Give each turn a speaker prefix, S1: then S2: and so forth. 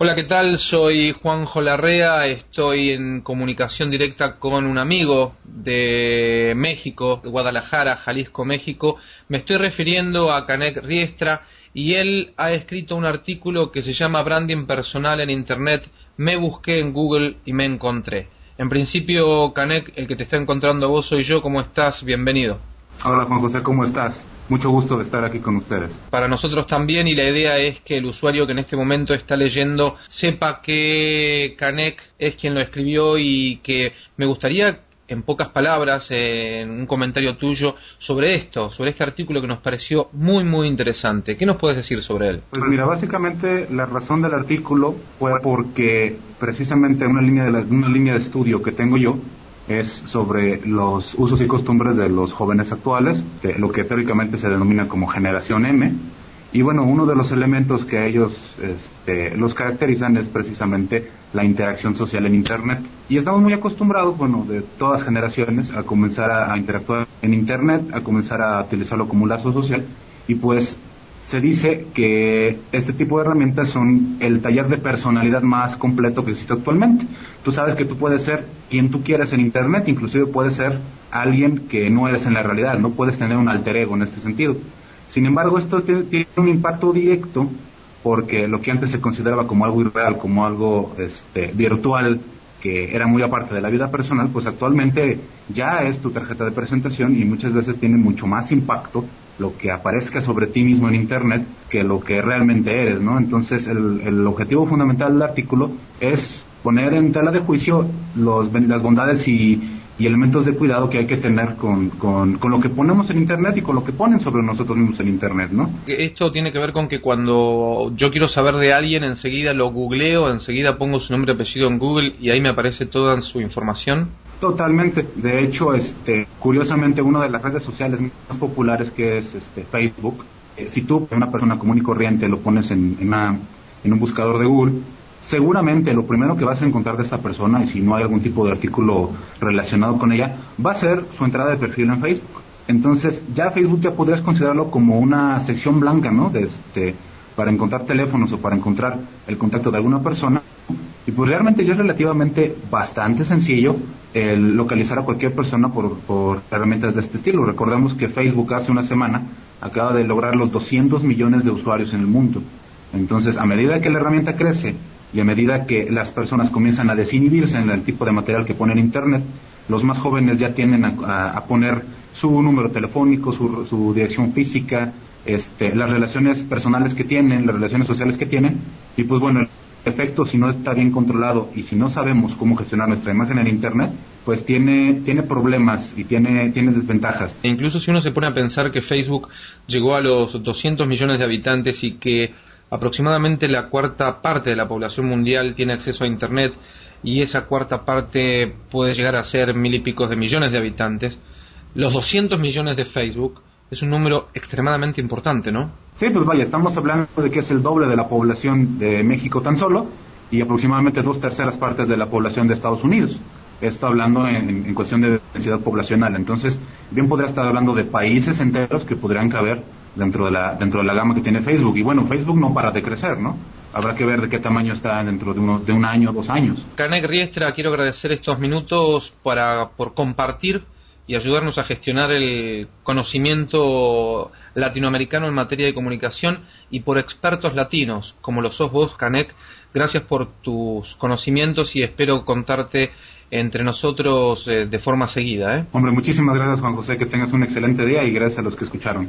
S1: Hola, ¿qué tal? Soy Juanjo Larrea, estoy en comunicación directa con un amigo de México, de Guadalajara, Jalisco, México. Me estoy refiriendo a Canek Riestra y él ha escrito un artículo que se llama Branding Personal en Internet. Me busqué en Google y me encontré. En principio, Canek, el que te está encontrando a vos soy yo. ¿Cómo estás? Bienvenido.
S2: Hola Juan José, ¿cómo estás? Mucho gusto de estar aquí con ustedes.
S1: Para nosotros también y la idea es que el usuario que en este momento está leyendo sepa que Canek es quien lo escribió y que me gustaría en pocas palabras, en un comentario tuyo sobre esto, sobre este artículo que nos pareció muy, muy interesante. ¿Qué nos puedes decir sobre él?
S2: Pues mira, básicamente la razón del artículo fue porque precisamente una línea de, una línea de estudio que tengo yo es sobre los usos y costumbres de los jóvenes actuales, lo que teóricamente se denomina como generación M. Y bueno, uno de los elementos que ellos este, los caracterizan es precisamente la interacción social en Internet. Y estamos muy acostumbrados, bueno, de todas generaciones, a comenzar a interactuar en Internet, a comenzar a utilizarlo como un lazo social. Y pues se dice que este tipo de herramientas son el taller de personalidad más completo que existe actualmente. Tú sabes que tú puedes ser quien tú quieras en Internet, inclusive puedes ser alguien que no eres en la realidad, no puedes tener un alter ego en este sentido. Sin embargo, esto tiene un impacto directo porque lo que antes se consideraba como algo irreal, como algo este, virtual, que era muy aparte de la vida personal, pues actualmente ya es tu tarjeta de presentación y muchas veces tiene mucho más impacto lo que aparezca sobre ti mismo en Internet que lo que realmente eres, ¿no? Entonces el, el objetivo fundamental del artículo es poner en tela de juicio los, las bondades y elementos de cuidado que hay que tener con, con, lo que ponemos en Internet y con lo que ponen sobre nosotros mismos en Internet, ¿no?
S1: Esto tiene que ver con que cuando yo quiero saber de alguien, enseguida lo googleo, enseguida pongo su nombre y apellido en Google y ahí me aparece toda su información.
S2: Totalmente. De hecho, este, curiosamente, una de las redes sociales más populares que es este, Facebook, eh, si tú, una persona común y corriente, lo pones en, un buscador de Google, seguramente lo primero que vas a encontrar de esta persona, y si no hay algún tipo de artículo relacionado con ella, va a ser su entrada de perfil en Facebook. Entonces, ya Facebook ya podrías considerarlo como una sección blanca, ¿no? De este, para encontrar teléfonos o para encontrar el contacto de alguna persona. Y pues realmente ya es relativamente bastante sencillo el localizar a cualquier persona por, por herramientas de este estilo. Recordemos que Facebook hace una semana acaba de lograr los 200 millones de usuarios en el mundo. Entonces, a medida que la herramienta crece y a medida que las personas comienzan a desinhibirse en el tipo de material que ponen en Internet, los más jóvenes ya tienden a, poner su número telefónico, su, dirección física, este, las relaciones personales que tienen, las relaciones sociales que tienen, y pues bueno, efecto si no está bien controlado y si no sabemos cómo gestionar nuestra imagen en Internet, pues tiene, tiene problemas y tiene, tiene desventajas.
S1: E incluso si uno se pone a pensar que Facebook llegó a los 200 millones de habitantes y que Aproximadamente la cuarta parte de la población mundial tiene acceso a Internet y esa cuarta parte puede llegar a ser mil y pico de millones de habitantes. Los 200 millones de Facebook es un número extremadamente importante, ¿no?
S2: Sí, pues vaya, estamos hablando de que es el doble de la población de México tan solo y aproximadamente dos terceras partes de la población de Estados Unidos. Esto hablando en, en cuestión de densidad poblacional. Entonces, bien podría estar hablando de países enteros que podrían caber dentro de la dentro de la gama que tiene Facebook y bueno Facebook no para de crecer no habrá que ver de qué tamaño está dentro de unos de un año dos años
S1: Canek Riestra quiero agradecer estos minutos para por compartir y ayudarnos a gestionar el conocimiento latinoamericano en materia de comunicación y por expertos latinos como lo sos vos Canek gracias por tus conocimientos y espero contarte entre nosotros eh, de forma seguida. ¿eh?
S2: Hombre, muchísimas gracias Juan José, que tengas un excelente día y gracias a los que escucharon.